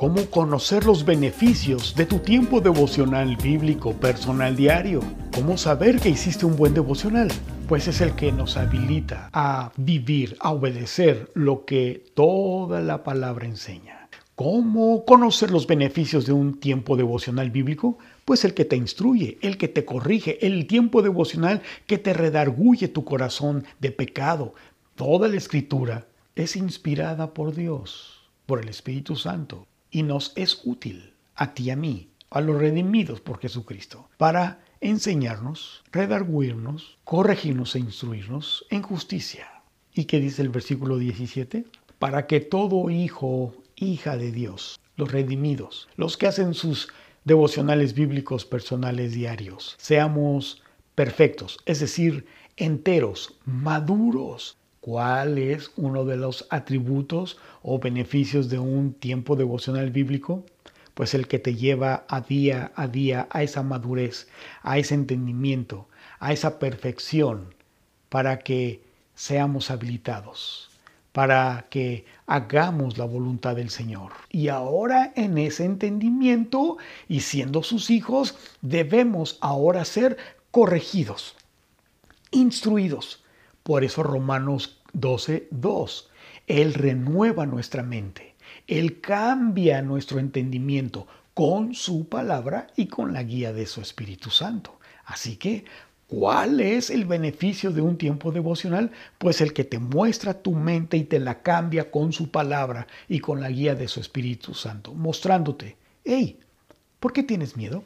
cómo conocer los beneficios de tu tiempo devocional bíblico personal diario, cómo saber que hiciste un buen devocional, pues es el que nos habilita a vivir, a obedecer lo que toda la palabra enseña. ¿Cómo conocer los beneficios de un tiempo devocional bíblico? Pues el que te instruye, el que te corrige, el tiempo devocional que te redarguye tu corazón de pecado. Toda la escritura es inspirada por Dios, por el Espíritu Santo, y nos es útil a ti y a mí, a los redimidos por Jesucristo, para enseñarnos, redarguirnos, corregirnos e instruirnos en justicia. ¿Y qué dice el versículo 17? Para que todo hijo, hija de Dios, los redimidos, los que hacen sus devocionales bíblicos personales diarios, seamos perfectos, es decir, enteros, maduros, ¿Cuál es uno de los atributos o beneficios de un tiempo devocional bíblico? Pues el que te lleva a día a día a esa madurez, a ese entendimiento, a esa perfección, para que seamos habilitados, para que hagamos la voluntad del Señor. Y ahora en ese entendimiento y siendo sus hijos, debemos ahora ser corregidos, instruidos, por eso Romanos 12, 2. Él renueva nuestra mente. Él cambia nuestro entendimiento con su palabra y con la guía de su Espíritu Santo. Así que, ¿cuál es el beneficio de un tiempo devocional? Pues el que te muestra tu mente y te la cambia con su palabra y con la guía de su Espíritu Santo, mostrándote, hey, ¿por qué tienes miedo?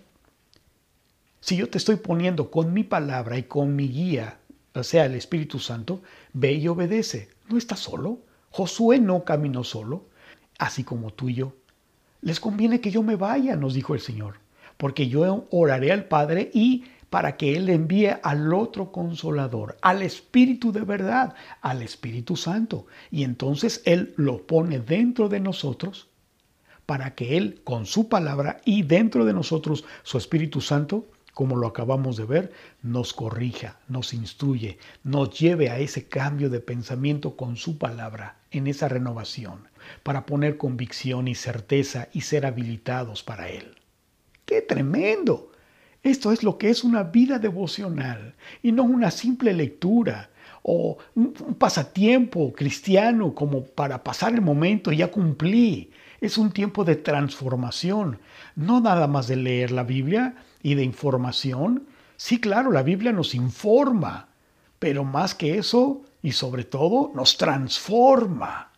Si yo te estoy poniendo con mi palabra y con mi guía o sea, el Espíritu Santo, ve y obedece. No está solo. Josué no caminó solo, así como tú y yo. Les conviene que yo me vaya, nos dijo el Señor, porque yo oraré al Padre y para que Él envíe al otro consolador, al Espíritu de verdad, al Espíritu Santo. Y entonces Él lo pone dentro de nosotros para que Él, con su palabra y dentro de nosotros, su Espíritu Santo, como lo acabamos de ver, nos corrija, nos instruye, nos lleve a ese cambio de pensamiento con su palabra, en esa renovación, para poner convicción y certeza y ser habilitados para Él. ¡Qué tremendo! Esto es lo que es una vida devocional y no una simple lectura o un pasatiempo cristiano como para pasar el momento y ya cumplí. Es un tiempo de transformación, no nada más de leer la Biblia, y de información? Sí, claro, la Biblia nos informa, pero más que eso, y sobre todo, nos transforma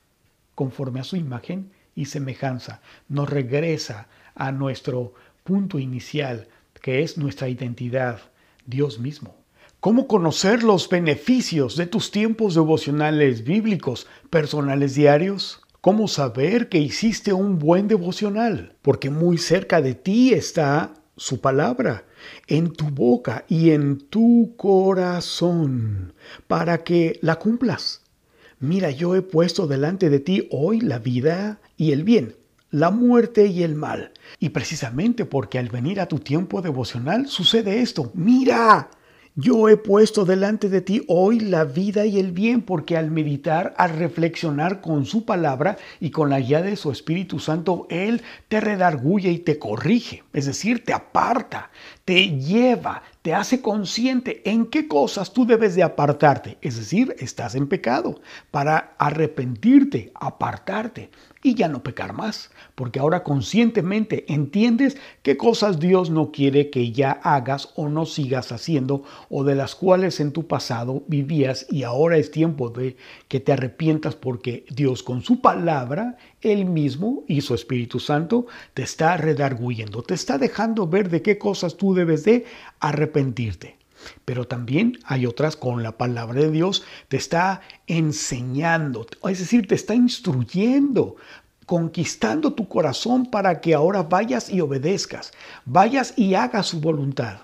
conforme a su imagen y semejanza. Nos regresa a nuestro punto inicial, que es nuestra identidad, Dios mismo. ¿Cómo conocer los beneficios de tus tiempos devocionales bíblicos personales diarios? ¿Cómo saber que hiciste un buen devocional? Porque muy cerca de ti está su palabra en tu boca y en tu corazón para que la cumplas. Mira, yo he puesto delante de ti hoy la vida y el bien, la muerte y el mal. Y precisamente porque al venir a tu tiempo devocional sucede esto. Mira, yo he puesto delante de ti hoy la vida y el bien, porque al meditar, al reflexionar con su palabra y con la guía de su Espíritu Santo, Él te redarguye y te corrige, es decir, te aparta, te lleva, te hace consciente en qué cosas tú debes de apartarte, es decir, estás en pecado, para arrepentirte, apartarte y ya no pecar más, porque ahora conscientemente entiendes qué cosas Dios no quiere que ya hagas o no sigas haciendo o de las cuales en tu pasado vivías y ahora es tiempo de que te arrepientas porque Dios con su palabra, Él mismo y su Espíritu Santo te está redarguyendo, te está dejando ver de qué cosas tú debes de arrepentirte. Pero también hay otras con la palabra de Dios, te está enseñando, es decir, te está instruyendo, conquistando tu corazón para que ahora vayas y obedezcas, vayas y hagas su voluntad.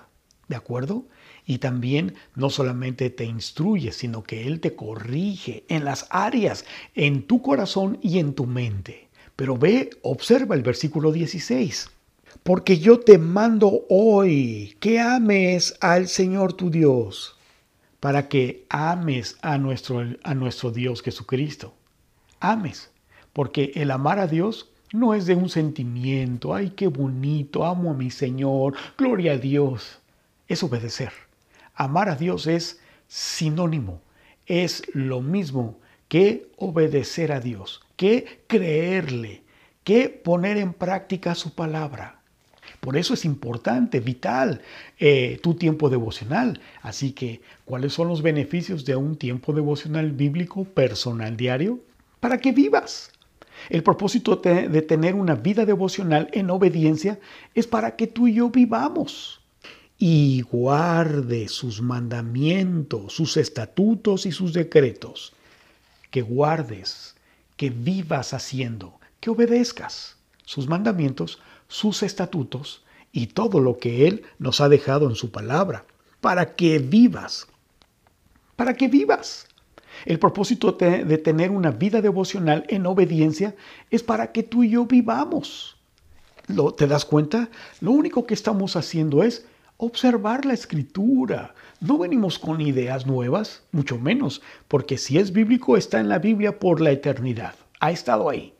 ¿De acuerdo? Y también no solamente te instruye, sino que Él te corrige en las áreas, en tu corazón y en tu mente. Pero ve, observa el versículo 16 porque yo te mando hoy que ames al Señor tu Dios, para que ames a nuestro, a nuestro Dios Jesucristo. Ames, porque el amar a Dios no es de un sentimiento, ay, qué bonito, amo a mi Señor, gloria a Dios. Es obedecer. Amar a Dios es sinónimo, es lo mismo que obedecer a Dios, que creerle, que poner en práctica su palabra. Por eso es importante, vital, eh, tu tiempo devocional. Así que, ¿cuáles son los beneficios de un tiempo devocional bíblico personal diario? Para que vivas. El propósito de tener una vida devocional en obediencia es para que tú y yo vivamos y guarde sus mandamientos, sus estatutos y sus decretos. Que guardes, que vivas haciendo, que obedezcas sus mandamientos, sus estatutos y todo lo que Él nos ha dejado en su palabra, para que vivas, para que vivas. El propósito de tener una vida devocional en obediencia es para que tú y yo vivamos. ¿Te das cuenta? Lo único que estamos haciendo es observar la escritura. No venimos con ideas nuevas, mucho menos, porque si es bíblico está en la Biblia por la eternidad. Ha estado ahí.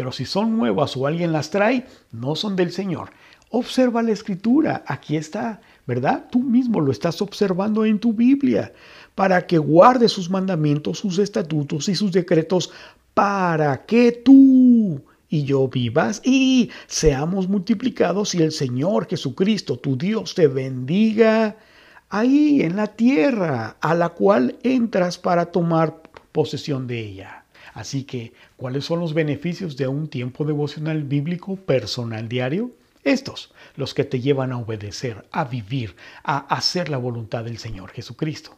Pero si son nuevas o alguien las trae, no son del Señor. Observa la escritura, aquí está, ¿verdad? Tú mismo lo estás observando en tu Biblia, para que guarde sus mandamientos, sus estatutos y sus decretos, para que tú y yo vivas y seamos multiplicados y el Señor Jesucristo, tu Dios, te bendiga ahí en la tierra a la cual entras para tomar posesión de ella. Así que, ¿cuáles son los beneficios de un tiempo devocional bíblico personal diario? Estos, los que te llevan a obedecer, a vivir, a hacer la voluntad del Señor Jesucristo.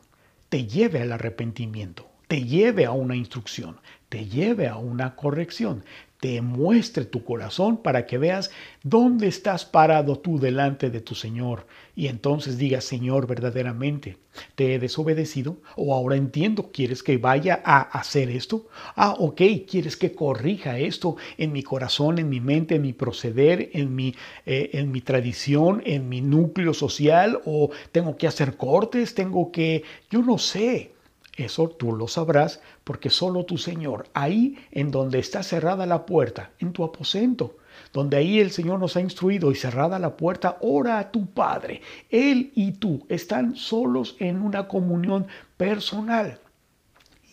Te lleve al arrepentimiento, te lleve a una instrucción, te lleve a una corrección, te muestre tu corazón para que veas dónde estás parado tú delante de tu Señor. Y entonces digas, Señor, verdaderamente, ¿te he desobedecido? ¿O ahora entiendo, quieres que vaya a hacer esto? Ah, ok, quieres que corrija esto en mi corazón, en mi mente, en mi proceder, en mi, eh, en mi tradición, en mi núcleo social, o tengo que hacer cortes, tengo que, yo no sé. Eso tú lo sabrás porque solo tu Señor, ahí en donde está cerrada la puerta, en tu aposento, donde ahí el Señor nos ha instruido y cerrada la puerta, ora a tu Padre. Él y tú están solos en una comunión personal.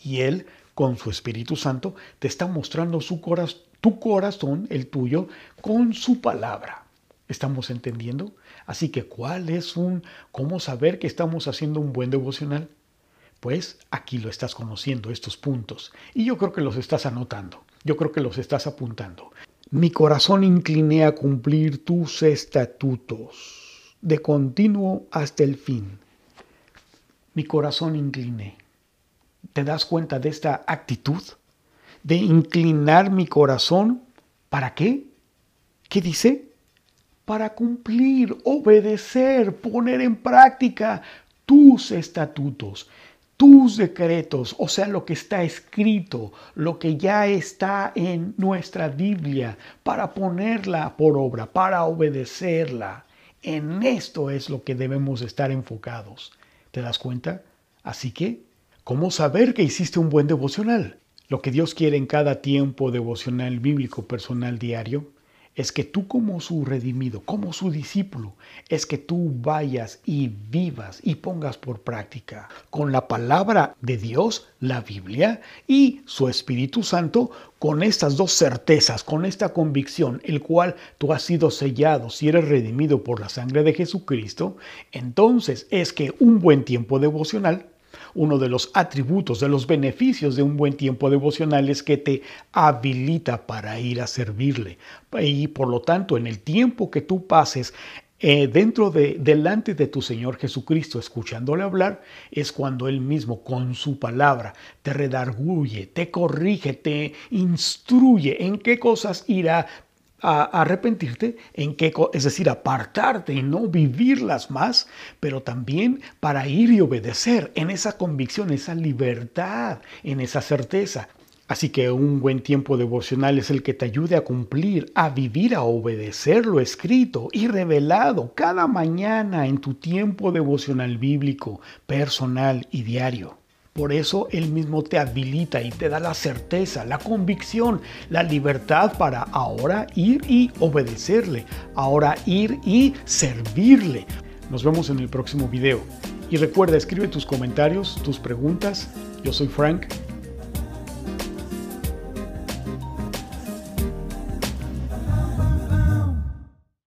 Y Él, con su Espíritu Santo, te está mostrando su corazón, tu corazón, el tuyo, con su palabra. ¿Estamos entendiendo? Así que, ¿cuál es un, cómo saber que estamos haciendo un buen devocional? Pues aquí lo estás conociendo, estos puntos, y yo creo que los estás anotando, yo creo que los estás apuntando. Mi corazón incliné a cumplir tus estatutos, de continuo hasta el fin. Mi corazón incliné. ¿Te das cuenta de esta actitud? De inclinar mi corazón. ¿Para qué? ¿Qué dice? Para cumplir, obedecer, poner en práctica tus estatutos tus decretos, o sea, lo que está escrito, lo que ya está en nuestra Biblia, para ponerla por obra, para obedecerla. En esto es lo que debemos estar enfocados. ¿Te das cuenta? Así que, ¿cómo saber que hiciste un buen devocional? Lo que Dios quiere en cada tiempo devocional bíblico personal diario es que tú como su redimido, como su discípulo, es que tú vayas y vivas y pongas por práctica con la palabra de Dios, la Biblia, y su Espíritu Santo, con estas dos certezas, con esta convicción, el cual tú has sido sellado si eres redimido por la sangre de Jesucristo, entonces es que un buen tiempo devocional uno de los atributos, de los beneficios de un buen tiempo devocional es que te habilita para ir a servirle. Y por lo tanto, en el tiempo que tú pases eh, dentro de, delante de tu Señor Jesucristo, escuchándole hablar, es cuando Él mismo con su palabra te redarguye, te corrige, te instruye en qué cosas irá a arrepentirte, en qué, es decir, apartarte y no vivirlas más, pero también para ir y obedecer en esa convicción, esa libertad, en esa certeza. Así que un buen tiempo devocional es el que te ayude a cumplir, a vivir, a obedecer lo escrito y revelado cada mañana en tu tiempo devocional bíblico, personal y diario. Por eso Él mismo te habilita y te da la certeza, la convicción, la libertad para ahora ir y obedecerle, ahora ir y servirle. Nos vemos en el próximo video. Y recuerda, escribe tus comentarios, tus preguntas. Yo soy Frank